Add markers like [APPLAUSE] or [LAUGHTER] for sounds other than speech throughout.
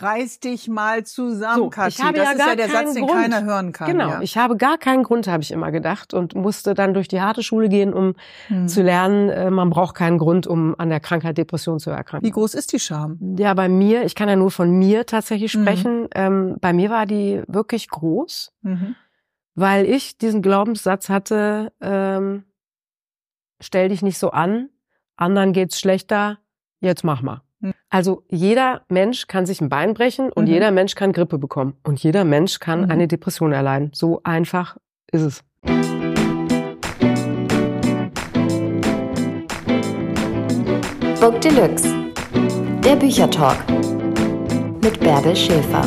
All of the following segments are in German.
Reiß dich mal zusammen, So, Kathi. ich habe das ja ist gar ja der Satz, den Grund. keiner hören kann. Genau, Ja. ich habe gar keinen Grund, habe ich immer gedacht und musste dann durch die harte Schule gehen, um Hm. zu lernen, äh, man braucht keinen Grund, um an der Krankheit Depression zu erkranken. Wie groß ist die Scham? Ja, bei mir, ich kann ja nur von mir tatsächlich Mhm. sprechen, ähm, bei mir war die wirklich groß, Mhm. weil ich diesen Glaubenssatz hatte, ähm, stell dich nicht so an, anderen geht's schlechter, jetzt mach mal. Also jeder Mensch kann sich ein Bein brechen und Mhm. jeder Mensch kann Grippe bekommen und jeder Mensch kann Mhm. eine Depression erleiden. So einfach ist es. Book Deluxe. Der Büchertalk. Mit Bärbel Schäfer.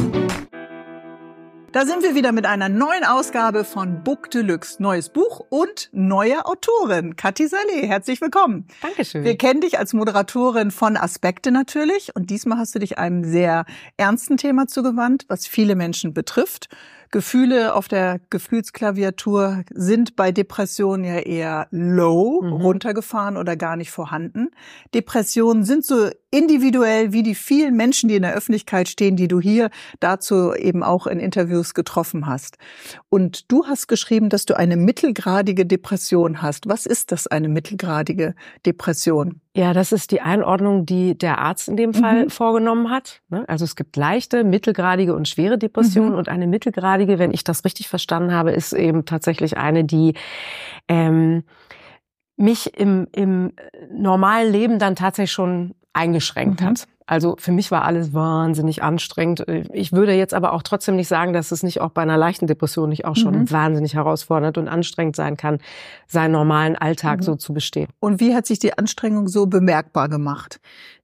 Da sind wir wieder mit einer neuen Ausgabe von Book Deluxe. Neues Buch und neue Autorin, Kathi Saleh. Herzlich willkommen. Dankeschön. Wir kennen dich als Moderatorin von Aspekte natürlich und diesmal hast du dich einem sehr ernsten Thema zugewandt, was viele Menschen betrifft. Gefühle auf der Gefühlsklaviatur sind bei Depressionen ja eher low, Mhm. runtergefahren oder gar nicht vorhanden. Depressionen sind so individuell wie die vielen Menschen, die in der Öffentlichkeit stehen, die du hier dazu eben auch in Interviews getroffen hast. Und du hast geschrieben, dass du eine mittelgradige Depression hast. Was ist das, eine mittelgradige Depression? Ja, das ist die Einordnung, die der Arzt in dem Fall Mhm. vorgenommen hat. ne? Also es gibt leichte, mittelgradige und schwere Depressionen Mhm. und eine mittelgradige, wenn ich das richtig verstanden habe, ist eben tatsächlich eine, die ähm, mich im, im normalen Leben dann tatsächlich schon eingeschränkt Mhm. hat. Also für mich war alles wahnsinnig anstrengend. Ich würde jetzt aber auch trotzdem nicht sagen, dass es nicht auch bei einer leichten Depression nicht auch schon Mhm. wahnsinnig herausfordernd und anstrengend sein kann, seinen normalen Alltag Mhm. so zu bestehen. Und wie hat sich die Anstrengung so bemerkbar gemacht?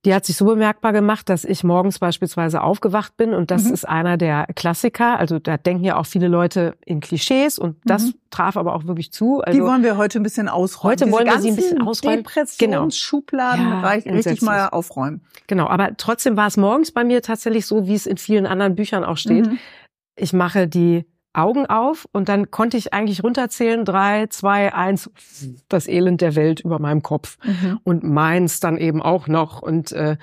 Die hat sich so bemerkbar gemacht, dass ich morgens beispielsweise aufgewacht bin und das Mhm. ist einer der Klassiker. Also da denken ja auch viele Leute in Klischees und das Mhm. Traf aber auch wirklich zu. die Also wollen wir heute ein bisschen ausräumen. Heute Diese wollen wir sie ein bisschen ausräumen. Depressionsschubladen Genau. Ja, reich- richtig mal aufräumen. genau, aber trotzdem war es morgens bei mir tatsächlich so, wie es in vielen anderen Büchern auch steht. Mhm. Ich mache die Augen auf und dann konnte ich eigentlich runterzählen, drei, zwei, eins, das Elend der Welt über meinem Kopf. Mhm. und meins dann eben auch noch. Und äh,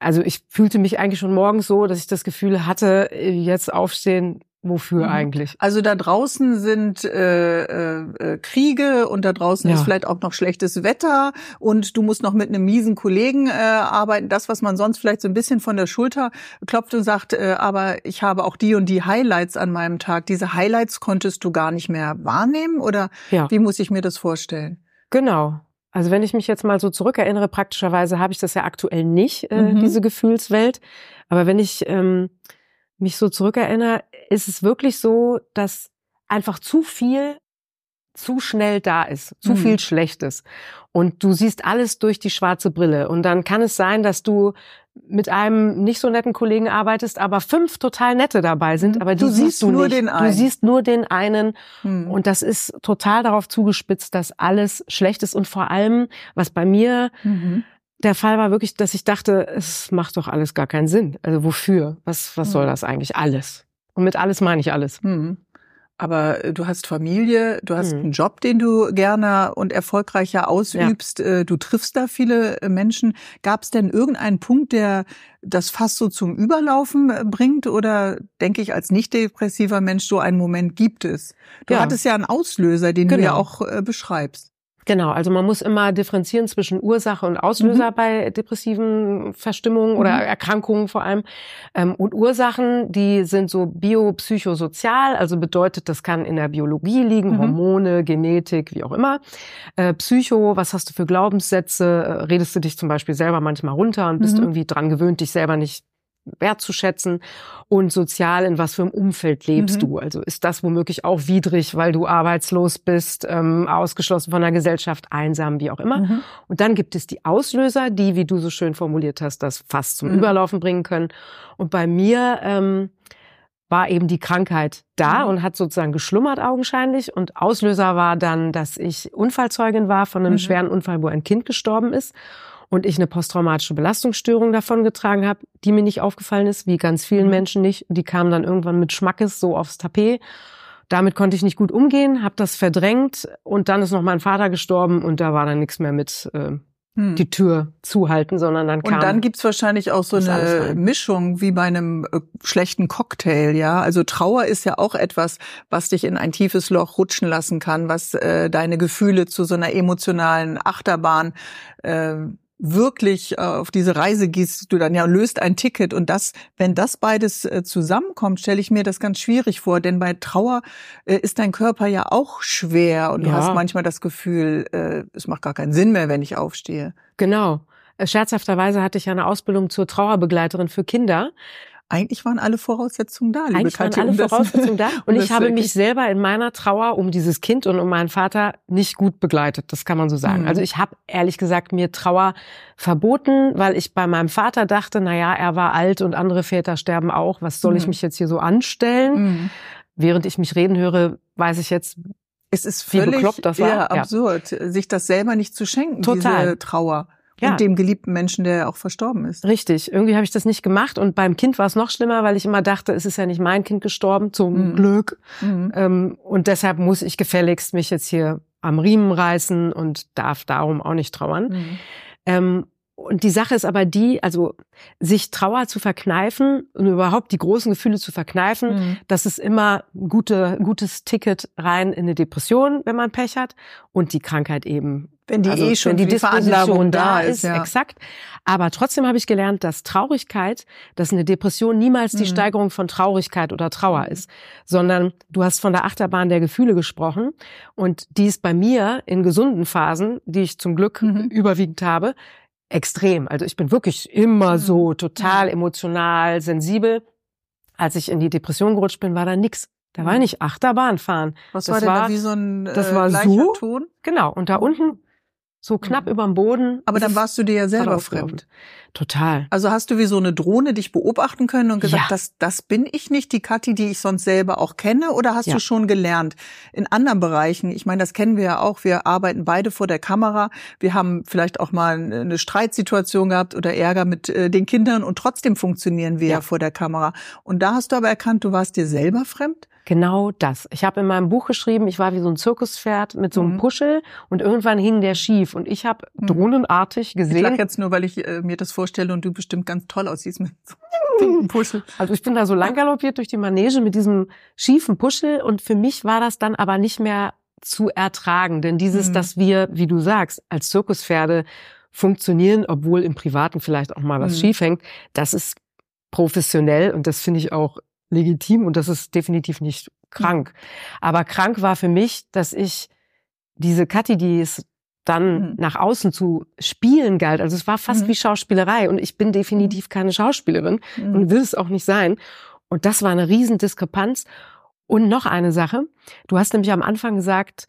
also ich fühlte mich eigentlich schon morgens so, dass ich das Gefühl hatte, äh, jetzt aufstehen, wofür Mhm. eigentlich? Also da draußen sind äh, äh, äh, Kriege und da draußen Ja. ist vielleicht auch noch schlechtes Wetter und du musst noch mit einem miesen Kollegen äh, arbeiten. Das, was man sonst vielleicht so ein bisschen von der Schulter klopft und sagt, äh, aber ich habe auch die und die Highlights an meinem Tag. Diese Highlights konntest du gar nicht mehr wahrnehmen oder Ja, wie muss ich mir das vorstellen? genau. Also wenn ich mich jetzt mal so zurückerinnere, praktischerweise habe ich das ja aktuell nicht, äh, Mhm. diese Gefühlswelt. Aber wenn ich ähm, mich so zurückerinnere, ist es wirklich so, dass einfach zu viel zu schnell da ist, zu Mhm. viel Schlechtes. Und du siehst alles durch die schwarze Brille. Und dann kann es sein, dass du mit einem nicht so netten Kollegen arbeitest, aber fünf total nette dabei sind, Mhm. aber Du siehst siehst du nur nicht. den Du einen. siehst nur den einen. Hm. Und das ist total darauf zugespitzt, dass alles schlecht ist. Und vor allem, was bei mir Mhm. der Fall war wirklich, dass ich dachte, es macht doch alles gar keinen Sinn. Also wofür? Was, was soll Mhm. das eigentlich? Alles. Und mit alles meine ich alles. Hm. Aber äh, du hast Familie, du hast Hm. einen Job, den du gerne und erfolgreicher ausübst. Äh, Du triffst da viele äh, Menschen. Gab es denn irgendeinen Punkt, der das fast so zum Überlaufen bringt? Oder denke ich, als nicht depressiver Mensch, so einen Moment gibt es? Du Ja. hattest ja einen Auslöser, den du ja Genau. auch beschreibst. Genau, also man muss immer differenzieren zwischen Ursache und Auslöser bei depressiven Verstimmungen oder Mhm. Erkrankungen vor allem. Ähm, Und Ursachen, die sind so biopsychosozial, also bedeutet, das kann in der Biologie liegen, Mhm. Hormone, Genetik, wie auch immer. Äh, Psycho, was hast du für Glaubenssätze? Äh, Redest du dich zum Beispiel selber manchmal runter und bist Mhm. irgendwie dran gewöhnt, dich selber nicht wertzuschätzen und sozial in was für einem Umfeld lebst Mhm. du. Also ist das womöglich auch widrig, weil du arbeitslos bist, ähm, ausgeschlossen von der Gesellschaft, einsam, wie auch immer. Mhm. Und dann gibt es die Auslöser, die, wie du so schön formuliert hast, das fast zum Mhm. Überlaufen bringen können. Und bei mir ähm, war eben die Krankheit da Mhm. und hat sozusagen geschlummert augenscheinlich. Und Auslöser war dann, dass ich Unfallzeugin war von einem Mhm. schweren Unfall, wo ein Kind gestorben ist und ich eine posttraumatische Belastungsstörung davongetragen habe, die mir nicht aufgefallen ist, wie ganz vielen Mhm. Menschen nicht. Die kam dann irgendwann mit Schmackes so aufs Tapet. Damit konnte ich nicht gut umgehen, habe das verdrängt und dann ist noch mein Vater gestorben und da war dann nichts mehr mit äh, hm. die Tür zuhalten, sondern dann kam. Und dann gibt's wahrscheinlich auch so eine Mischung wie bei einem äh, schlechten Cocktail, ja. Also Trauer ist ja auch etwas, was dich in ein tiefes Loch rutschen lassen kann, was äh, deine Gefühle zu so einer emotionalen Achterbahn äh, wirklich äh, auf diese Reise gehst, du dann ja löst ein Ticket und das, wenn das beides äh, zusammenkommt, stelle ich mir das ganz schwierig vor, denn bei Trauer äh, ist dein Körper ja auch schwer und du ja. hast manchmal das Gefühl, es macht gar keinen Sinn mehr, wenn ich aufstehe. Genau. Scherzhafterweise hatte ich ja eine Ausbildung zur Trauerbegleiterin für Kinder eigentlich waren alle Voraussetzungen da, liebe Eigentlich Katja, waren alle um Voraussetzungen da. [LAUGHS] Und ich habe mich selber in meiner Trauer um dieses Kind und um meinen Vater nicht gut begleitet. Das kann man so sagen. Mhm. Also ich habe ehrlich gesagt mir Trauer verboten, weil ich bei meinem Vater dachte, na ja, er war alt und andere Väter sterben auch. Was soll mhm. ich mich jetzt hier so anstellen? Mhm. Während ich mich reden höre, weiß ich jetzt, es ist völlig wie bekloppt das war. Ja, absurd, sich das selber nicht zu schenken, Total. diese Trauer ja. und dem geliebten Menschen, der auch verstorben ist. Richtig. Irgendwie habe ich das nicht gemacht und beim Kind war es noch schlimmer, weil ich immer dachte, es ist ja nicht mein Kind gestorben, zum mhm. Glück. Mhm. Ähm, und deshalb muss ich gefälligst mich jetzt hier am Riemen reißen und darf darum auch nicht trauern. Mhm. Ähm, und die Sache ist aber die, also sich Trauer zu verkneifen und überhaupt die großen Gefühle zu verkneifen, mhm. das ist immer ein gute, gutes Ticket rein in eine Depression, wenn man Pech hat und die Krankheit eben wenn die also, eh schon wenn die, die Disposition da ist, ja. exakt. Aber trotzdem habe ich gelernt, dass Traurigkeit, dass eine Depression niemals die mhm. Steigerung von Traurigkeit oder Trauer mhm. ist, sondern du hast von der Achterbahn der Gefühle gesprochen und die ist bei mir in gesunden Phasen, die ich zum Glück mhm. überwiegend habe, extrem. Also ich bin wirklich immer mhm. so total emotional, sensibel. Als ich in die Depression gerutscht bin, war da nix. Da war mhm. nicht Achterbahn fahren. Was das war denn war, da wie so ein das äh, war so, Ton? Genau. Und da unten so knapp mhm. überm Boden. Aber dann warst du dir ja selber fremd. Total. Also hast du wie so eine Drohne dich beobachten können und gesagt, ja. das, das bin ich nicht, die Kathi, die ich sonst selber auch kenne, oder hast ja. du schon gelernt in anderen Bereichen? Ich meine, das kennen wir ja auch. Wir arbeiten beide vor der Kamera. Wir haben vielleicht auch mal eine Streitsituation gehabt oder Ärger mit äh, den Kindern und trotzdem funktionieren wir ja. ja vor der Kamera. Und da hast du aber erkannt, du warst dir selber fremd? Genau das. Ich habe in meinem Buch geschrieben, ich war wie so ein Zirkuspferd mit so einem mhm. Puschel und irgendwann hing der schief und ich habe mhm. drohnenartig gesehen. Ich lach jetzt nur, weil ich äh, mir das vorstelle und du bestimmt ganz toll aussiehst mit so [LAUGHS] einem Puschel. Also ich bin da so lang galoppiert durch die Manege mit diesem schiefen Puschel und für mich war das dann aber nicht mehr zu ertragen, denn dieses, mhm. dass wir, wie du sagst, als Zirkuspferde funktionieren, obwohl im Privaten vielleicht auch mal was mhm. schief hängt, das ist professionell und das finde ich auch legitim und das ist definitiv nicht krank. Aber krank war für mich, dass ich diese Kathi, die es dann mhm. nach außen zu spielen galt. Also es war fast mhm. wie Schauspielerei und ich bin definitiv keine Schauspielerin mhm. und will es auch nicht sein. Und das war eine Riesendiskrepanz. Und noch eine Sache. Du hast nämlich am Anfang gesagt,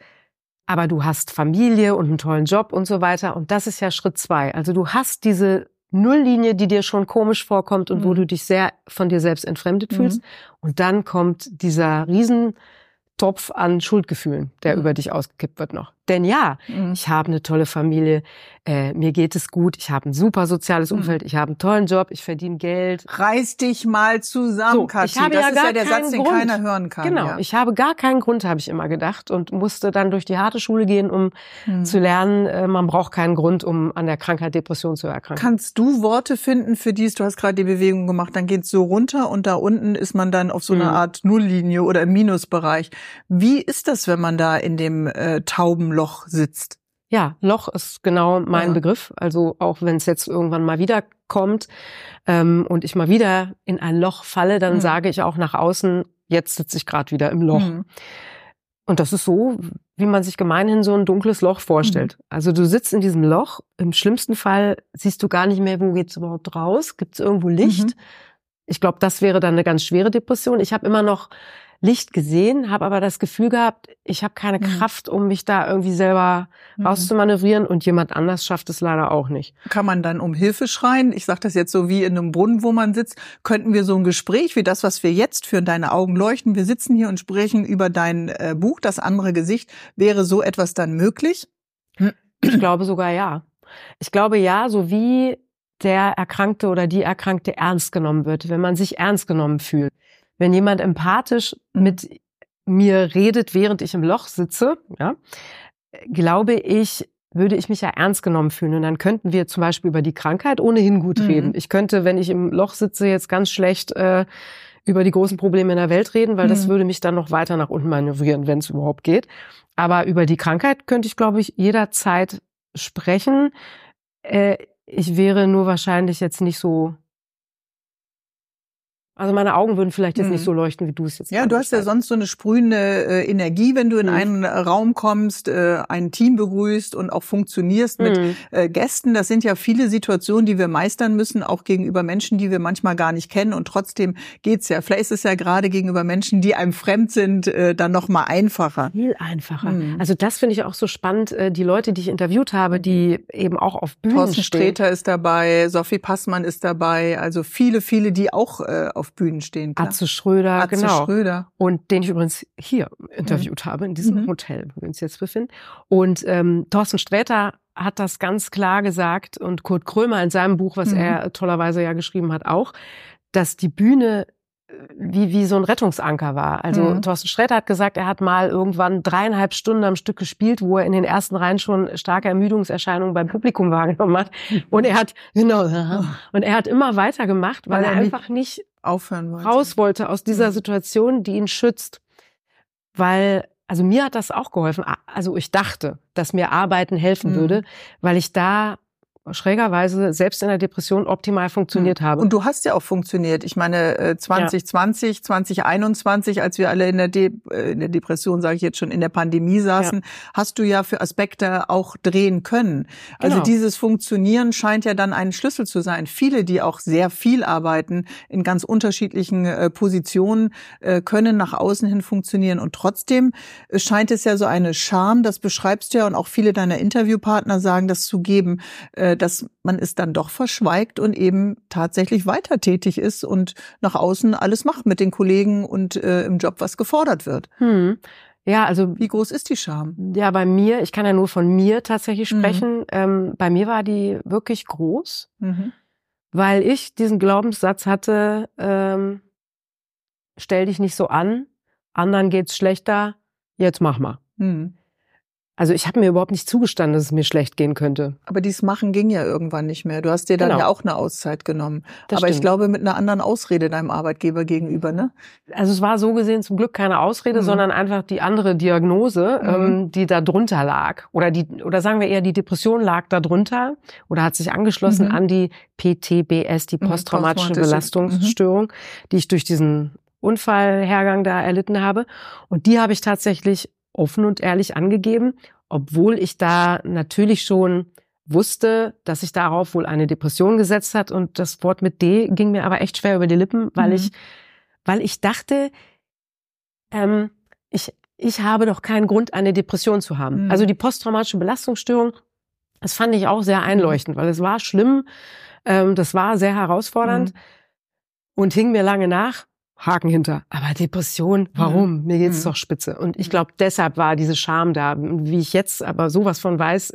aber du hast Familie und einen tollen Job und so weiter. Und das ist ja Schritt zwei. Also du hast diese Nulllinie, die dir schon komisch vorkommt und mhm. wo du dich sehr von dir selbst entfremdet mhm. fühlst. Und dann kommt dieser Riesentopf an Schuldgefühlen, der mhm. über dich ausgekippt wird noch. Denn ja, mhm. ich habe eine tolle Familie, äh, mir geht es gut, ich habe ein super soziales mhm. Umfeld, mhm. ich habe einen tollen Job, ich verdiene Geld. Reiß dich mal zusammen, so, Kathi. Ich habe das ja ist gar ja der Satz, den Grund. keiner hören kann. Genau, ja. ich habe gar keinen Grund, habe ich immer gedacht und musste dann durch die harte Schule gehen, um mhm. zu lernen, äh, man braucht keinen Grund, um an der Krankheit Depression zu erkranken. Kannst du Worte finden für dies? Du hast gerade die Bewegung gemacht, dann geht's so runter und da unten ist man dann auf so einer mhm. Art Nulllinie oder im Minusbereich. Wie ist das, wenn man da in dem äh, Taubenloch sitzt. Ja, Loch ist genau mein ja. Begriff. Also auch wenn es jetzt irgendwann mal wieder kommt ähm, und ich mal wieder in ein Loch falle, dann mhm. sage ich auch nach außen, jetzt sitze ich gerade wieder im Loch. Mhm. Und das ist so, wie man sich gemeinhin so ein dunkles Loch vorstellt. Mhm. Also du sitzt in diesem Loch, im schlimmsten Fall siehst du gar nicht mehr, wo geht's überhaupt raus, gibt es irgendwo Licht. Mhm. Ich glaube, das wäre dann eine ganz schwere Depression. Ich habe immer noch Licht gesehen, habe aber das Gefühl gehabt, ich habe keine mhm. Kraft, um mich da irgendwie selber mhm. rauszumanövrieren und jemand anders schafft es leider auch nicht. Kann man dann um Hilfe schreien? Ich sage das jetzt so wie in einem Brunnen, wo man sitzt. Könnten wir so ein Gespräch wie das, was wir jetzt führen, deine Augen leuchten, wir sitzen hier und sprechen über dein äh, Buch, das andere Gesicht, wäre so etwas dann möglich? Ich glaube sogar ja. Ich glaube ja, so wie der Erkrankte oder die Erkrankte ernst genommen wird, wenn man sich ernst genommen fühlt wenn jemand empathisch mit mir redet, während ich im Loch sitze, ja, glaube ich, würde ich mich ja ernst genommen fühlen. Und dann könnten wir zum Beispiel über die Krankheit ohnehin gut mhm. reden. Ich könnte, wenn ich im Loch sitze, jetzt ganz schlecht äh, über die großen Probleme in der Welt reden, weil mhm. das würde mich dann noch weiter nach unten manövrieren, wenn es überhaupt geht. Aber über die Krankheit könnte ich, glaube ich, jederzeit sprechen. Äh, ich wäre nur wahrscheinlich jetzt nicht so also meine Augen würden vielleicht jetzt mhm. nicht so leuchten, wie du es jetzt. Ja, du hast ja sonst so eine sprühende äh, Energie, wenn du in mhm. einen Raum kommst, äh, ein Team begrüßt und auch funktionierst mhm. mit äh, Gästen. Das sind ja viele Situationen, die wir meistern müssen, auch gegenüber Menschen, die wir manchmal gar nicht kennen. Und trotzdem geht's ja. Vielleicht ist es ja gerade gegenüber Menschen, die einem fremd sind, äh, dann noch mal einfacher. Viel einfacher. Mhm. Also das finde ich auch so spannend. Äh, die Leute, die ich interviewt habe, die eben auch auf Bühnen Thorsten stehen. Sträter ist dabei, Sophie Passmann ist dabei. Also viele, viele, die auch äh, auf Bühnen stehen. Klar. Atze Schröder, Atze genau. Schröder. Und den ich übrigens hier interviewt mhm. habe, in diesem mhm. Hotel, wo wir uns jetzt befinden. Und ähm, Thorsten Sträter hat das ganz klar gesagt und Kurt Krömer in seinem Buch, was mhm. er tollerweise ja geschrieben hat, auch, dass die Bühne wie, wie so ein Rettungsanker war. Also mhm. Thorsten Sträter hat gesagt, er hat mal irgendwann dreieinhalb Stunden am Stück gespielt, wo er in den ersten Reihen schon starke Ermüdungserscheinungen beim Publikum wahrgenommen hat. Und er hat, [LAUGHS] genau, und er hat immer weitergemacht, weil, weil er, einfach nicht aufhören wollte. raus wollte aus dieser. Situation, die ihn schützt. Weil, also mir hat das auch geholfen. Also ich dachte, dass mir Arbeiten helfen mhm. würde, weil ich da schrägerweise selbst in der Depression optimal funktioniert hm. habe. Und du hast ja auch funktioniert. Ich meine, 2020, ja. 2021, als wir alle in der, De äh, in der Depression, sage ich jetzt schon, in der Pandemie saßen, ja. hast du ja für Aspekte auch drehen können. Also genau. dieses Funktionieren scheint ja dann ein Schlüssel zu sein. Viele, die auch sehr viel arbeiten, in ganz unterschiedlichen äh, Positionen, äh, können nach außen hin funktionieren. Und trotzdem scheint es ja so eine Scham, das beschreibst du ja, und auch viele deiner Interviewpartner sagen das zu geben, dass man es dann doch verschweigt und eben tatsächlich weiter tätig ist und nach außen alles macht mit den Kollegen und äh, im Job, was gefordert wird. Hm. Ja, also wie groß ist die Scham? Ja, bei mir, ich kann ja nur von mir tatsächlich mhm. sprechen. Mhm. Ähm, bei mir war die wirklich groß, mhm. weil ich diesen Glaubenssatz hatte: ähm, Stell dich nicht so an, anderen geht's schlechter, jetzt mach mal. Mhm. Also ich habe mir überhaupt nicht zugestanden, dass es mir schlecht gehen könnte. Aber dieses Machen ging ja irgendwann nicht mehr. Du hast dir dann genau. ja auch eine Auszeit genommen. Das Aber stimmt. ich glaube mit einer anderen Ausrede deinem Arbeitgeber gegenüber, ne? Also es war so gesehen zum Glück keine Ausrede, mhm. sondern einfach die andere Diagnose, mhm. ähm, die da drunter lag. Oder die, oder sagen wir eher, die Depression lag da drunter oder hat sich angeschlossen mhm. an die PTBS, die mhm. posttraumatische Belastungsstörung, mhm. die ich durch diesen Unfallhergang da erlitten habe. Und die habe ich tatsächlich offen und ehrlich angegeben, obwohl ich da natürlich schon wusste, dass sich darauf wohl eine Depression gesetzt hat und das Wort mit D ging mir aber echt schwer über die Lippen, weil mhm. ich, weil ich dachte, ähm, ich, ich habe doch keinen Grund, eine Depression zu haben. Mhm. Also die posttraumatische Belastungsstörung, das fand ich auch sehr einleuchtend, weil es war schlimm, ähm, das war sehr herausfordernd mhm. und hing mir lange nach. Haken hinter. Aber Depression, warum? Mhm. Mir geht's mhm. doch spitze. Und ich glaube, deshalb war diese Scham da. Wie ich jetzt aber sowas von weiß.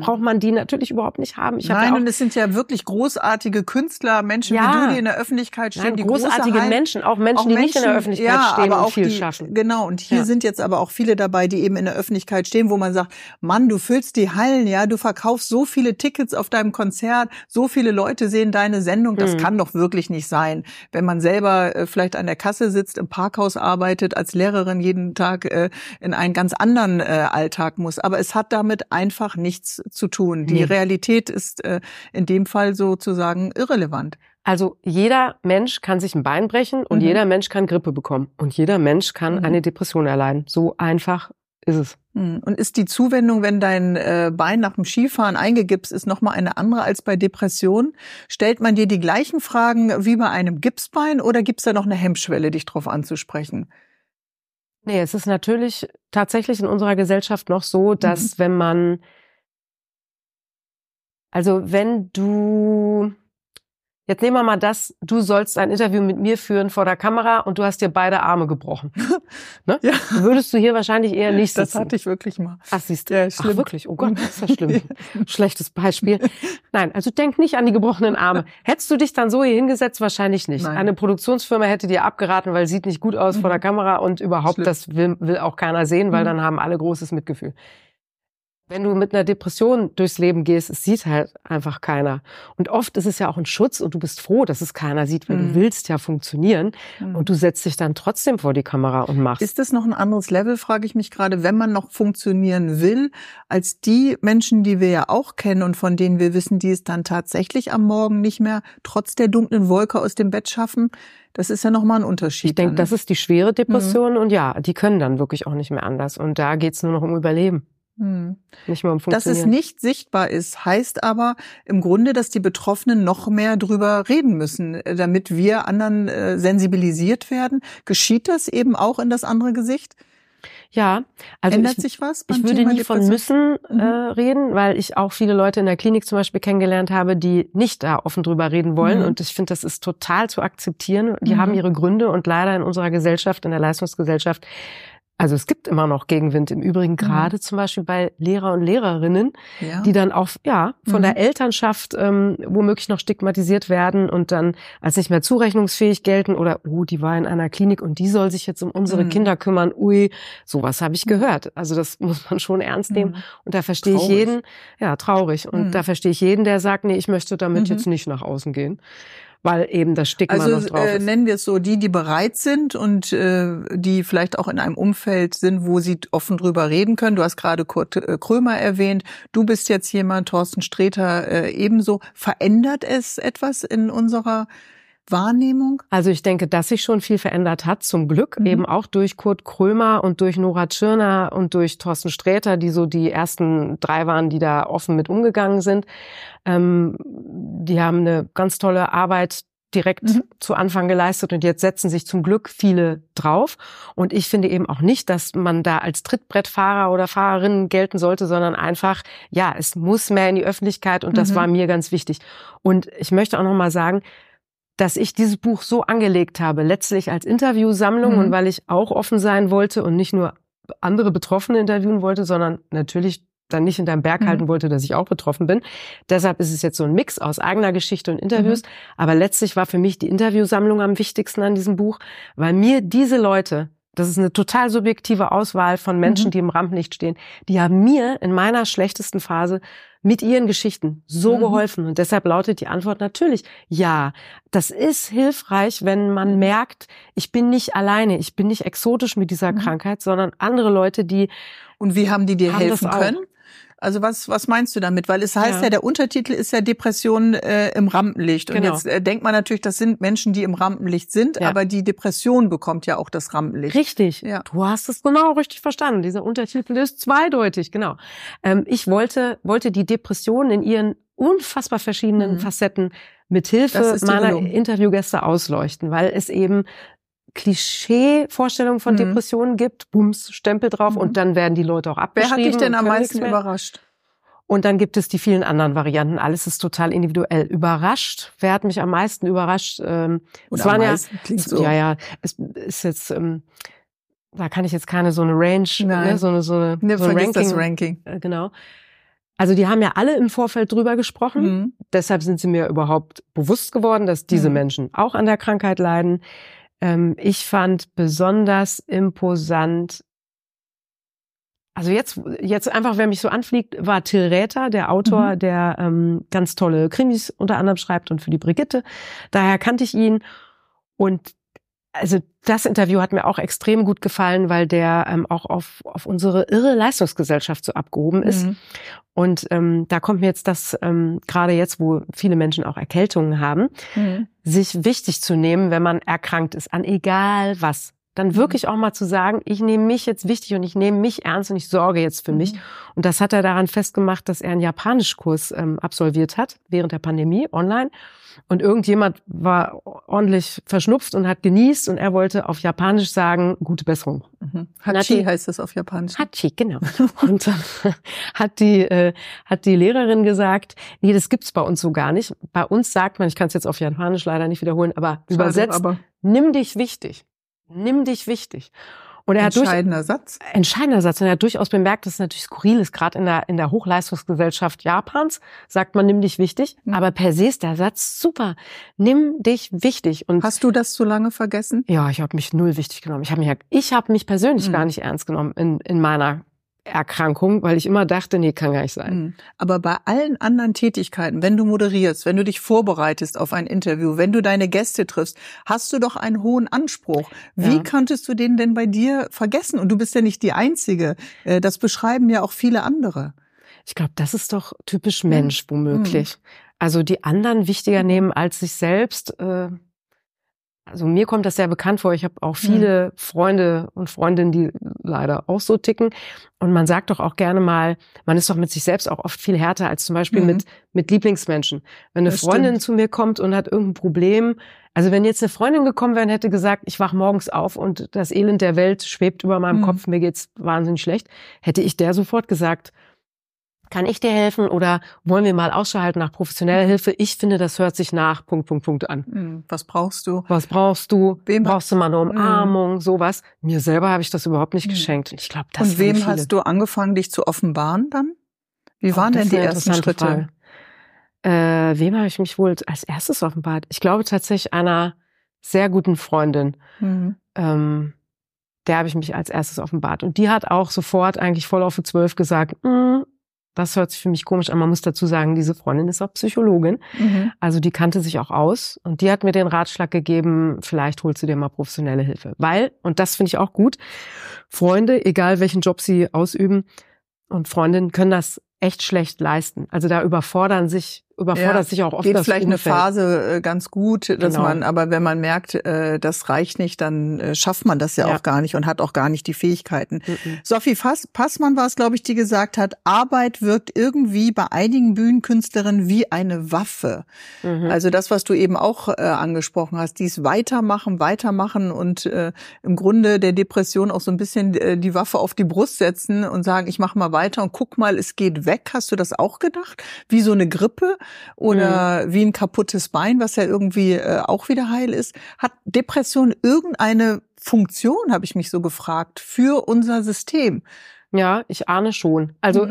Braucht man die natürlich überhaupt nicht haben. Ich Nein, ja und es sind ja wirklich großartige Künstler, Menschen ja. wie du, die in der Öffentlichkeit stehen, Nein, die großartige Hallen, Menschen, auch Menschen, auch die nicht in der Öffentlichkeit ja, stehen aber auch und viel die, schaffen. Genau, und hier ja. sind jetzt aber auch viele dabei, die eben in der Öffentlichkeit stehen, wo man sagt, Mann, du füllst die Hallen, ja, du verkaufst so viele Tickets auf deinem Konzert, so viele Leute sehen deine Sendung, das hm. kann doch wirklich nicht sein. Wenn man selber äh, vielleicht an der Kasse sitzt, im Parkhaus arbeitet, als Lehrerin jeden Tag äh, in einen ganz anderen äh, Alltag muss. Aber es hat damit einfach nichts zu tun. Die die Realität ist äh, in dem Fall sozusagen irrelevant. Also jeder Mensch kann sich ein Bein brechen und mhm. jeder Mensch kann Grippe bekommen und jeder Mensch kann mhm. eine Depression erleiden. So einfach ist es. Mhm. Und ist die Zuwendung, wenn dein äh, Bein nach dem Skifahren eingegipst ist, nochmal eine andere als bei Depressionen? Stellt man dir die gleichen Fragen wie bei einem Gipsbein oder gibt es da noch eine Hemmschwelle, dich drauf anzusprechen? Nee, es ist natürlich tatsächlich in unserer Gesellschaft noch so, dass mhm. wenn man also wenn du, jetzt nehmen wir mal das, du sollst ein Interview mit mir führen vor der Kamera und du hast dir beide Arme gebrochen. [LAUGHS] ne? Ja. Würdest du hier wahrscheinlich eher nicht sitzen. Das hatte ich wirklich mal. Ach, siehst du. Ja, schlimm. Ach, wirklich? Oh Gott, das ist ja schlimm. [LAUGHS] Schlechtes Beispiel. Nein, also denk nicht an die gebrochenen Arme. Hättest du dich dann so hier hingesetzt? Wahrscheinlich nicht. Nein. Eine Produktionsfirma hätte dir abgeraten, weil sieht nicht gut aus mhm. vor der Kamera und überhaupt, schlimm. das will, will auch keiner sehen, weil mhm. dann haben alle großes Mitgefühl. Wenn du mit einer Depression durchs Leben gehst, es sieht halt einfach keiner. Und oft ist es ja auch ein Schutz und du bist froh, dass es keiner sieht, weil mhm. du willst ja funktionieren mhm. und du setzt dich dann trotzdem vor die Kamera und machst. Ist das noch ein anderes Level, frage ich mich gerade, wenn man noch funktionieren will, als die Menschen, die wir ja auch kennen und von denen wir wissen, die es dann tatsächlich am Morgen nicht mehr trotz der dunklen Wolke aus dem Bett schaffen? Das ist ja nochmal ein Unterschied. Ich denke, das ist die schwere Depression mhm. und ja, die können dann wirklich auch nicht mehr anders. Und da geht's nur noch um Überleben. Hm. Nicht mehr um Dass es nicht sichtbar ist, heißt aber im Grunde, dass die Betroffenen noch mehr drüber reden müssen, äh, damit wir anderen äh, sensibilisiert werden. Geschieht das eben auch in das andere Gesicht? Ja, also ändert ich, sich was? Ich würde nie von müssen äh, mhm. reden, weil ich auch viele Leute in der Klinik zum Beispiel kennengelernt habe, die nicht da offen drüber reden wollen. Mhm. Und ich finde, das ist total zu akzeptieren. Die mhm. haben ihre Gründe und leider in unserer Gesellschaft, in der Leistungsgesellschaft, also es gibt immer noch Gegenwind. Im Übrigen mhm. gerade mhm. zum Beispiel bei Lehrer und Lehrerinnen, ja. die dann auch ja von mhm. der Elternschaft ähm, womöglich noch stigmatisiert werden und dann als nicht mehr zurechnungsfähig gelten oder oh, die war in einer Klinik und die soll sich jetzt um unsere mhm. Kinder kümmern. Ui, sowas habe ich gehört. Also das [LAUGHS] muss man schon ernst nehmen. Mhm. Und da verstehe ich jeden, ja traurig. Und da verstehe ich jeden, der sagt, nee, ich möchte damit jetzt nicht nach außen gehen weil eben das Stigma also, noch drauf äh, ist. nennen wir es so, die, die bereit sind und äh, die vielleicht auch in einem Umfeld sind, wo sie offen drüber reden können. Du hast gerade Kurt äh, Krömer erwähnt. Du bist jetzt jemand, Thorsten Sträter äh, ebenso. Verändert es etwas in unserer Wahrnehmung? Also ich denke, dass sich schon viel verändert hat, zum Glück, mhm. eben auch durch Kurt Krömer und durch Nora Tschirner und durch Thorsten Sträter, die so die ersten drei waren, die da offen mit umgegangen sind. Ähm, die haben eine ganz tolle Arbeit direkt mhm. zu Anfang geleistet und jetzt setzen sich zum Glück viele drauf. Und ich finde eben auch nicht, dass man da als Trittbrettfahrer oder Fahrerin gelten sollte, sondern einfach, ja, es muss mehr in die Öffentlichkeit und das mhm. war mir ganz wichtig. Und ich möchte auch noch mal sagen, dass ich dieses Buch so angelegt habe, letztlich als Interviewsammlung mhm. und weil ich auch offen sein wollte und nicht nur andere Betroffene interviewen wollte, sondern natürlich dann nicht in deinem Berg mhm. halten wollte, dass ich auch betroffen bin. Deshalb ist es jetzt so ein Mix aus eigener Geschichte und Interviews. Mhm. Aber letztlich war für mich die Interviewsammlung am wichtigsten an diesem Buch, weil mir diese Leute, das ist eine total subjektive Auswahl von Menschen, mhm. die im Rampenlicht stehen, die haben mir in meiner schlechtesten Phase mit ihren Geschichten so mhm. geholfen. Und deshalb lautet die Antwort natürlich ja. Das ist hilfreich, wenn man mhm. merkt, ich bin nicht alleine, ich bin nicht exotisch mit dieser mhm. Krankheit, sondern andere Leute, die und wie haben die dir helfen können? Also was, was meinst du damit? Weil es heißt ja, ja der Untertitel ist ja Depression äh, im Rampenlicht. Und genau. jetzt äh, denkt man natürlich, das sind Menschen, die im Rampenlicht sind, ja. aber die Depression bekommt ja auch das Rampenlicht. Richtig. Ja. Du hast es genau richtig verstanden. Dieser Untertitel ist zweideutig, genau. Ähm, ich wollte, wollte die Depression in ihren unfassbar verschiedenen mhm. Facetten mit Hilfe meiner. Interviewgäste ausleuchten, weil es eben Klischee-Vorstellung von mhm. Depressionen gibt, Bums, Stempel drauf mhm. und dann werden die Leute auch abgeschrieben. Wer hat dich denn am meisten überrascht? Und dann gibt es die vielen anderen Varianten. Alles ist total individuell. Überrascht. Wer hat mich am meisten überrascht? Ähm, es waren ja, klingt so. ja, ja, es ist jetzt, ähm, da kann ich jetzt keine so eine Range, ne, so eine, so eine, ne, so ein Ranking. Das Ranking. Äh, genau. Also die haben ja alle im Vorfeld drüber gesprochen. Mhm. Deshalb sind sie mir überhaupt bewusst geworden, dass diese mhm. Menschen auch an der Krankheit leiden. Ähm, ich fand besonders imposant, also jetzt, jetzt einfach, wer mich so anfliegt, war Till Räther, der Autor, mhm. der ähm, ganz tolle Krimis unter anderem schreibt und für die Brigitte. Daher kannte ich ihn. Und also das Interview hat mir auch extrem gut gefallen, weil der ähm, auch auf, auf unsere irre Leistungsgesellschaft so abgehoben ist. Mhm. Und ähm, da kommt mir jetzt das, ähm, gerade jetzt, wo viele Menschen auch Erkältungen haben, mhm. sich wichtig zu nehmen, wenn man erkrankt ist, an egal was. Dann mhm. wirklich auch mal zu sagen, ich nehme mich jetzt wichtig und ich nehme mich ernst und ich sorge jetzt für mich. Mhm. Und das hat er daran festgemacht, dass er einen Japanischkurs ähm, absolviert hat während der Pandemie online und irgendjemand war ordentlich verschnupft und hat genießt und er wollte auf Japanisch sagen, gute Besserung. Mhm. Hachi die, heißt das auf Japanisch. Hachi, genau. [LAUGHS] und dann hat die, äh, hat die Lehrerin gesagt, nee, das gibt's bei uns so gar nicht. Bei uns sagt man, ich kann es jetzt auf Japanisch leider nicht wiederholen, aber Schade, übersetzt, aber nimm dich wichtig. Nimm dich wichtig. Und er entscheidender hat durch, Satz. Entscheidender Satz. Und er hat durchaus bemerkt, dass es natürlich skurril ist, gerade in der, in der Hochleistungsgesellschaft Japans, sagt man, nimm dich wichtig. Mhm. Aber per se ist der Satz super. Nimm dich wichtig. Und Hast du das so lange vergessen? Ja, ich habe mich null wichtig genommen. Ich habe mich, ich hab mich persönlich mhm. gar nicht ernst genommen in, in meiner Erkrankung, weil ich immer dachte, nee, kann gar nicht sein. Mhm. Aber bei allen anderen Tätigkeiten, wenn du moderierst, wenn du dich vorbereitest auf ein Interview, wenn du deine Gäste triffst, hast du doch einen hohen Anspruch. Wie ja. könntest du den denn bei dir vergessen? Und du bist ja nicht die Einzige. Äh, das beschreiben ja auch viele andere. Ich glaube, das ist doch typisch Mensch, womöglich. Mhm. Also die anderen wichtiger nehmen als sich selbst. Äh, also mir kommt das sehr bekannt vor. Ich habe auch viele mhm. Freunde und Freundinnen, die leider auch so ticken. Und man sagt doch auch gerne mal, man ist doch mit sich selbst auch oft viel härter als zum Beispiel mhm. mit, mit Lieblingsmenschen. Wenn eine das Freundin stimmt. zu mir kommt und hat irgendein Problem, also wenn jetzt eine Freundin gekommen wäre und hätte gesagt, ich wach morgens auf und das Elend der Welt schwebt über meinem mhm. Kopf, mir geht's wahnsinnig schlecht, hätte ich der sofort gesagt, kann ich dir helfen oder wollen wir mal Ausschau halten nach professioneller Hilfe? Ich finde, das hört sich nach Punkt, Punkt, Punkt an. Hm, was brauchst du? Was brauchst du? Wem brauchst du mal eine hm. Umarmung, mhm. sowas? Mir selber habe ich das überhaupt nicht mhm. geschenkt. Ich glaube, das Und wem hast du angefangen, dich zu offenbaren dann? Wie oh, waren denn die ersten Schritte? Äh, wem habe ich mich wohl als erstes offenbart? Ich glaube tatsächlich einer sehr guten Freundin. Mhm. Ähm, der habe ich mich als erstes offenbart. Und die hat auch sofort eigentlich voll auf die Zwölf gesagt, mm, das hört sich für mich komisch an. Man muss dazu sagen, diese Freundin ist auch Psychologin. Mhm. Also die kannte sich auch aus und die hat mir den Ratschlag gegeben, vielleicht holst du dir mal professionelle Hilfe. Weil, und das finde ich auch gut, Freunde, egal welchen Job sie ausüben und Freundinnen können das echt schlecht leisten. Also da überfordern sich überfordert ja, sich auch oft geht das vielleicht Umfeld. eine Phase äh, ganz gut, dass genau. man, aber wenn man merkt, äh, das reicht nicht, dann äh, schafft man das ja, ja, auch gar nicht und hat auch gar nicht die Fähigkeiten. Mhm. Sophie Fass, Passmann war es, glaube ich, die gesagt hat, Arbeit wirkt irgendwie bei einigen Bühnenkünstlerinnen wie eine Waffe. Mhm. Also das, was du eben auch äh, angesprochen hast, dies weitermachen, weitermachen und äh, im Grunde der Depression auch so ein bisschen äh, die Waffe auf die Brust setzen und sagen, ich mache mal weiter und guck mal, es geht weg. Hast du das auch gedacht? Wie so eine Grippe? Oder mhm. wie ein kaputtes Bein, was ja irgendwie äh, auch wieder heil ist. Hat Depression irgendeine Funktion, habe ich mich so gefragt, für unser System? Ja, ich ahne schon. Also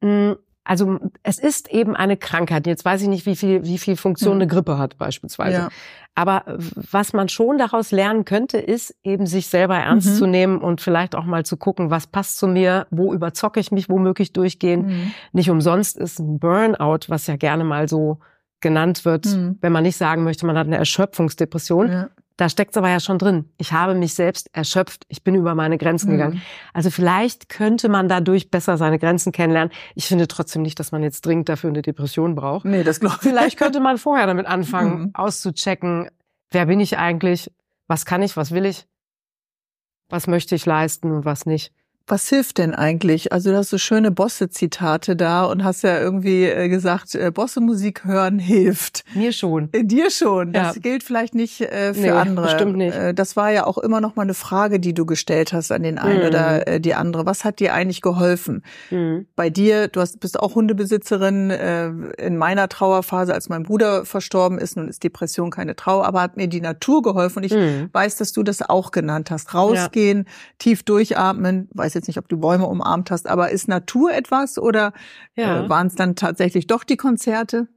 mhm. mh, also es ist eben eine Krankheit. Jetzt weiß ich nicht, wie viel, wie viel Funktion mhm. eine Grippe hat beispielsweise. Ja. Aber was man schon daraus lernen könnte, ist eben sich selber ernst mhm. zu nehmen und vielleicht auch mal zu gucken, was passt zu mir, wo überzocke ich mich womöglich durchgehen. Mhm. Nicht umsonst ist ein Burnout, was ja gerne mal so genannt wird, mhm. wenn man nicht sagen möchte, man hat eine Erschöpfungsdepression. Ja. Da steckt's aber ja schon drin. Ich habe mich selbst erschöpft. Ich bin über meine Grenzen mhm. gegangen. Also vielleicht könnte man dadurch besser seine Grenzen kennenlernen. Ich finde trotzdem nicht, dass man jetzt dringend dafür eine Depression braucht. Nee, das glaube ich. Vielleicht könnte man vorher damit anfangen, mhm. auszuchecken, wer bin ich eigentlich? Was kann ich? Was will ich? Was möchte ich leisten und was nicht? Was hilft denn eigentlich? Also du hast so schöne Bosse-Zitate da und hast ja irgendwie äh, gesagt, äh, Bosse-Musik hören hilft. Mir schon. Äh, dir schon. Das ja. gilt vielleicht nicht für nee, andere. Bestimmt nicht. Das war ja auch immer noch mal eine Frage, die du gestellt hast an den einen mhm. oder die andere. Was hat dir eigentlich geholfen? Mhm. Bei dir, du hast, bist auch Hundebesitzerin. In meiner Trauerphase, als mein Bruder verstorben ist, nun ist Depression keine Trauer, aber hat mir die Natur geholfen. Und ich mhm. weiß, dass du das auch genannt hast. Rausgehen, ja. tief durchatmen, weiß jetzt nicht, ob du Bäume umarmt hast, aber ist Natur etwas oder ja. äh, waren es dann tatsächlich doch die Konzerte?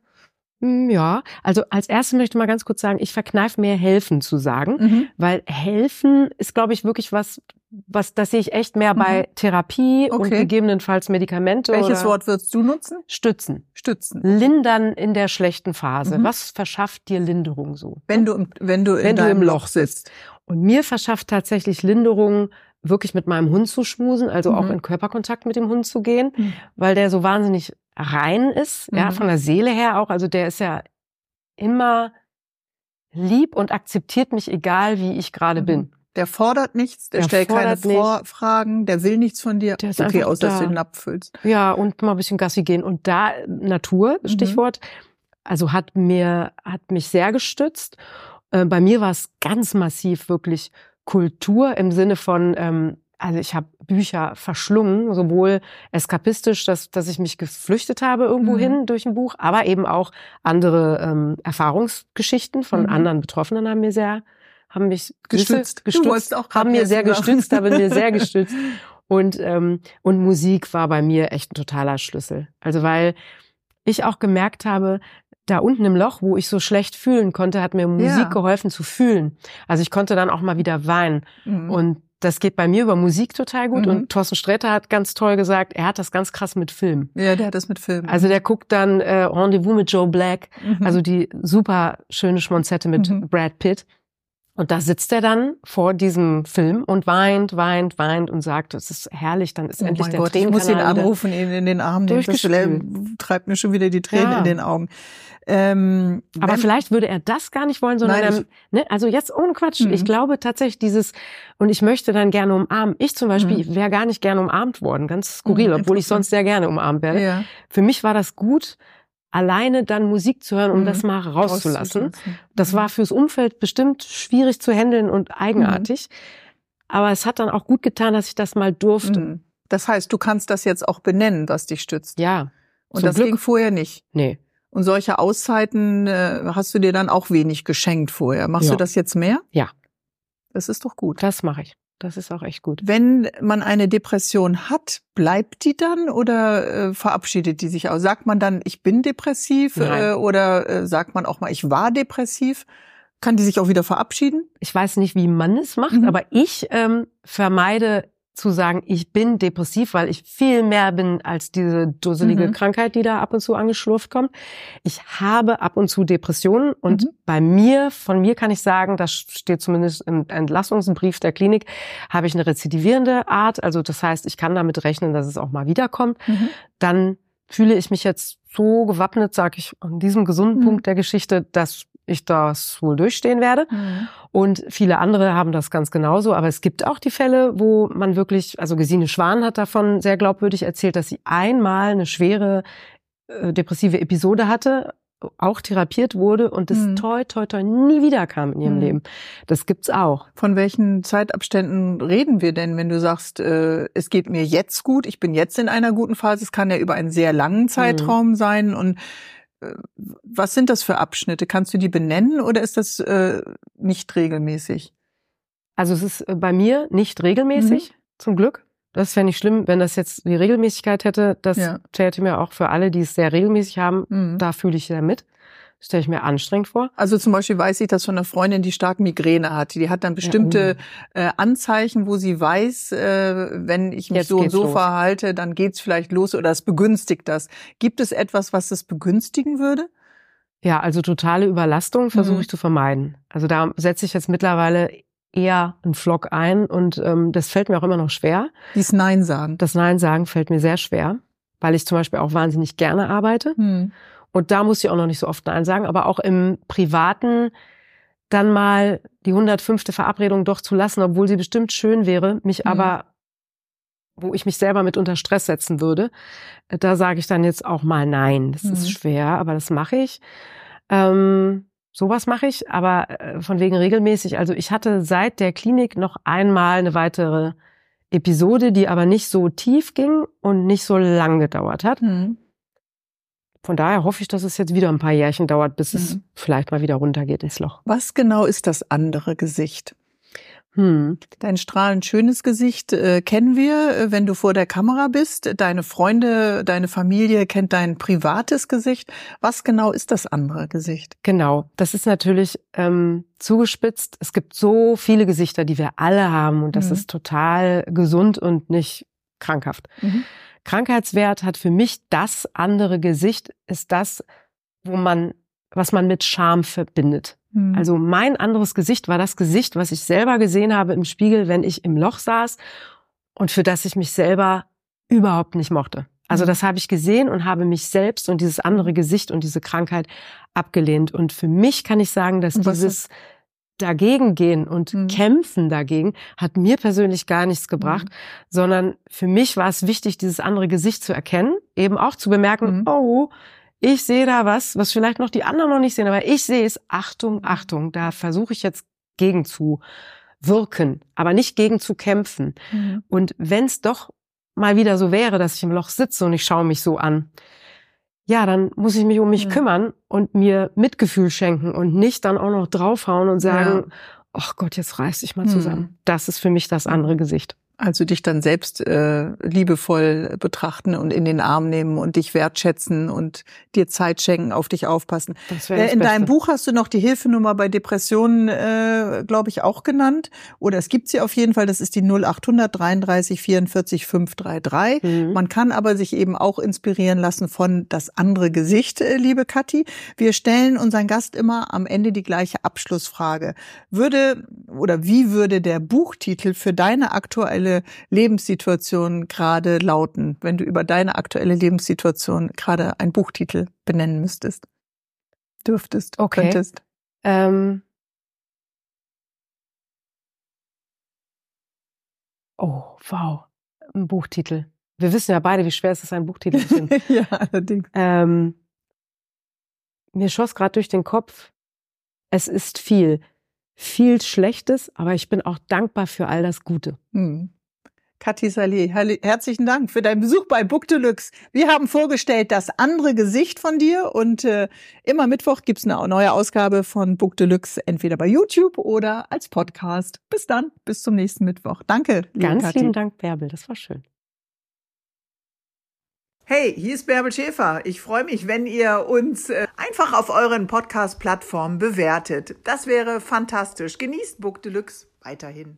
Hm, ja, also als erstes möchte ich mal ganz kurz sagen, ich verkneife mir helfen zu sagen, mhm. weil helfen ist, glaube ich, wirklich was, was das sehe ich echt mehr mhm. bei Therapie okay. und gegebenenfalls Medikamente. Welches Wort würdest du nutzen? Stützen. Stützen. Lindern in der schlechten Phase. Mhm. Was verschafft dir Linderung so? Wenn du im, wenn du in wenn du im Loch sitzt. Und mir verschafft tatsächlich Linderung wirklich mit meinem Hund zu schmusen, also mhm. auch in Körperkontakt mit dem Hund zu gehen, mhm. weil der so wahnsinnig rein ist, mhm. ja, von der Seele her auch. Also der ist ja immer lieb und akzeptiert mich, egal wie ich gerade mhm. bin. Der fordert nichts, der, der stellt keine Fragen, der will nichts von dir. Der ist okay, aus, da. dass du den Napf füllst. Ja, und mal ein bisschen Gassi gehen. Und da, Natur, mhm. Stichwort, also hat mir, hat mich sehr gestützt. Äh, bei mir war es ganz massiv wirklich Kultur im Sinne von, ähm, also ich habe Bücher verschlungen, sowohl eskapistisch, dass, dass ich mich geflüchtet habe irgendwo mhm. hin durch ein Buch, aber eben auch andere ähm, Erfahrungsgeschichten von mhm. anderen Betroffenen haben mir sehr, haben mich gestützt, gestützt auch haben mir sehr gestützt, haben mir sehr gestützt. Und, ähm, und Musik war bei mir echt ein totaler Schlüssel. Also weil ich auch gemerkt habe, da unten im Loch, wo ich so schlecht fühlen konnte, hat mir Musik ja. geholfen zu fühlen. Also ich konnte dann auch mal wieder weinen. Mhm. Und das geht bei mir über Musik total gut. Mhm. Und Thorsten Sträter hat ganz toll gesagt, er hat das ganz krass mit Film. Ja, der hat das mit Film. Also der guckt dann äh, Rendezvous mit Joe Black, Mhm. also die super schöne Schmonzette mit Mhm. Brad Pitt. Und da sitzt er dann vor diesem Film und weint, weint, weint und sagt, es ist herrlich, dann ist Oh endlich der Gott, ich muss ihn anrufen, ihn in den Arm nehmen. Das treibt mir schon wieder die Tränen Ja. in den Augen. Ähm, Aber vielleicht würde er das gar nicht wollen, sondern Nein, er, ne, also jetzt ohne Quatsch. Mhm. Ich glaube tatsächlich dieses, und ich möchte dann gerne umarmen. Ich zum Beispiel Mhm. wäre gar nicht gerne umarmt worden, ganz skurril, Mhm, obwohl ich sonst sehr gerne umarmt werde. ja, Für mich war das gut, alleine dann Musik zu hören, um Mhm. das mal rauszulassen. Das Mhm. war fürs Umfeld bestimmt schwierig zu handeln und eigenartig. Aber es hat dann auch gut getan, dass ich das mal durfte. Mhm. Das heißt, du kannst das jetzt auch benennen, was dich stützt. Ja, Und das Glück. ging vorher nicht. nee. Und solche Auszeiten äh, hast du dir dann auch wenig geschenkt vorher. Machst Ja. du das jetzt mehr? Ja. Das ist doch gut. Das mache ich. Das ist auch echt gut. Wenn man eine Depression hat, bleibt die dann oder äh, verabschiedet die sich aus? Sagt man dann, ich bin depressiv Nein. äh, oder äh, sagt man auch mal, ich war depressiv? Kann die sich auch wieder verabschieden? Ich weiß nicht, wie man es macht, Mhm. aber ich ähm, vermeide zu sagen, ich bin depressiv, weil ich viel mehr bin als diese dusselige Mhm. Krankheit, die da ab und zu angeschlurft kommt. Ich habe ab und zu Depressionen und Mhm. bei mir, von mir kann ich sagen, das steht zumindest im Entlassungsbrief der Klinik, habe ich eine rezidivierende Art. Also das heißt, ich kann damit rechnen, dass es auch mal wiederkommt. Dann fühle ich mich jetzt so gewappnet, sage ich, an diesem gesunden Mhm. Punkt der Geschichte, dass ich das wohl durchstehen werde. Und viele andere haben das ganz genauso. Aber es gibt auch die Fälle, wo man wirklich, also Gesine Schwan hat davon sehr glaubwürdig erzählt, dass sie einmal eine schwere äh, depressive Episode hatte, auch therapiert wurde und das Mhm. toi, toi, toi nie wieder kam in ihrem Mhm. Leben. Das gibt's auch. Von welchen Zeitabständen reden wir denn, wenn du sagst, äh, es geht mir jetzt gut, ich bin jetzt in einer guten Phase? Es kann ja über einen sehr langen Zeitraum sein. Und was sind das für Abschnitte? Kannst du die benennen oder ist das äh, nicht regelmäßig? Also es ist äh, bei mir nicht regelmäßig, zum Glück. Das wäre nicht schlimm, wenn das jetzt die Regelmäßigkeit hätte. Das Ja. täte mir auch für alle, die es sehr regelmäßig haben, Mhm. da fühle ich sehr mit. Stelle ich mir anstrengend vor. Also zum Beispiel weiß ich das von einer Freundin, die stark Migräne hat. Die hat dann bestimmte äh, Anzeichen, wo sie weiß, äh, wenn ich mich Jetzt so und so los. verhalte, dann geht's vielleicht los oder es begünstigt das. Gibt es etwas, was das begünstigen würde? Ja, also totale Überlastung versuche Mhm. ich zu vermeiden. Also da setze ich jetzt mittlerweile eher einen Flock ein und ähm, das fällt mir auch immer noch schwer. Dies Nein sagen. Das Nein sagen fällt mir sehr schwer, weil ich zum Beispiel auch wahnsinnig gerne arbeite. Hm. Und da muss ich auch noch nicht so oft Nein sagen, aber auch im Privaten dann mal die 105. Verabredung doch zu lassen, obwohl sie bestimmt schön wäre, mich Mhm. aber, wo ich mich selber mit unter Stress setzen würde, äh, da sage ich dann jetzt auch mal Nein. Das Mhm. ist schwer, aber das mache ich. Ähm, sowas mache ich, aber äh, von wegen regelmäßig. Also ich hatte seit der Klinik noch einmal eine weitere Episode, die aber nicht so tief ging und nicht so lang gedauert hat. Hm. Von daher hoffe ich, dass es jetzt wieder ein paar Jährchen dauert, bis es Mhm. vielleicht mal wieder runtergeht ins Loch. Was genau ist das andere Gesicht? Hm. Dein strahlend schönes Gesicht äh, kennen wir, äh, wenn du vor der Kamera bist. Deine Freunde, deine Familie kennt dein privates Gesicht. Was genau ist das andere Gesicht? Genau, das ist natürlich ähm, zugespitzt. Es gibt so viele Gesichter, die wir alle haben und das Mhm. ist total gesund und nicht krankhaft. Krankheitswert hat für mich das andere Gesicht, ist das, wo man, was man mit Scham verbindet. Mhm. Also mein anderes Gesicht war das Gesicht, was ich selber gesehen habe im Spiegel, wenn ich im Loch saß und für das ich mich selber überhaupt nicht mochte. Also Mhm. das habe ich gesehen und habe mich selbst und dieses andere Gesicht und diese Krankheit abgelehnt. Und für mich kann ich sagen, dass dieses dagegen gehen und Mhm. kämpfen dagegen hat mir persönlich gar nichts gebracht, Mhm. sondern für mich war es wichtig, dieses andere Gesicht zu erkennen, eben auch zu bemerken, Mhm. oh, ich sehe da was, was vielleicht noch die anderen noch nicht sehen, aber ich sehe es, Achtung, Achtung, da versuche ich jetzt gegen zu wirken, aber nicht gegen zu kämpfen. Mhm. Und wenn es doch mal wieder so wäre, dass ich im Loch sitze und ich schaue mich so an, ja, dann muss ich mich um mich Ja. kümmern und mir Mitgefühl schenken und nicht dann auch noch draufhauen und sagen, ach Gott, jetzt reiß dich mal Hm. zusammen. Das ist für mich das andere Gesicht. Also dich dann selbst äh, liebevoll betrachten und in den Arm nehmen und dich wertschätzen und dir Zeit schenken, auf dich aufpassen. Das äh, in deinem Buch hast du noch die Hilfenummer bei Depressionen, äh, glaube ich, auch genannt. Oder es gibt sie auf jeden Fall. Das ist die 0800 33 44 533. Mhm. Man kann aber sich eben auch inspirieren lassen von das andere Gesicht, äh, liebe Kathi. Wir stellen unseren Gast immer am Ende die gleiche Abschlussfrage. Würde oder wie würde der Buchtitel für deine aktuelle aktuelle Lebenssituation gerade lauten, wenn du über deine aktuelle Lebenssituation gerade einen Buchtitel benennen müsstest? Dürftest, okay. könntest. Ähm oh, wow. Ein Buchtitel. Wir wissen ja beide, wie schwer es ist, einen Buchtitel zu finden. [LAUGHS] ja, allerdings. Ähm, mir schoss gerade durch den Kopf, es ist viel. Viel Schlechtes, aber ich bin auch dankbar für all das Gute. Hm. Kathi Saleh, herzlichen Dank für deinen Besuch bei Book Deluxe. Wir haben vorgestellt das andere Gesicht von dir und äh, immer Mittwoch gibt's eine neue Ausgabe von Book Deluxe, entweder bei YouTube oder als Podcast. Bis dann, bis zum nächsten Mittwoch. Danke, liebe Ganz Kathi. lieben Dank, Bärbel, das war schön. Hey, hier ist Bärbel Schäfer. Ich freue mich, wenn ihr uns äh, einfach auf euren Podcast-Plattformen bewertet. Das wäre fantastisch. Genießt Book Deluxe weiterhin.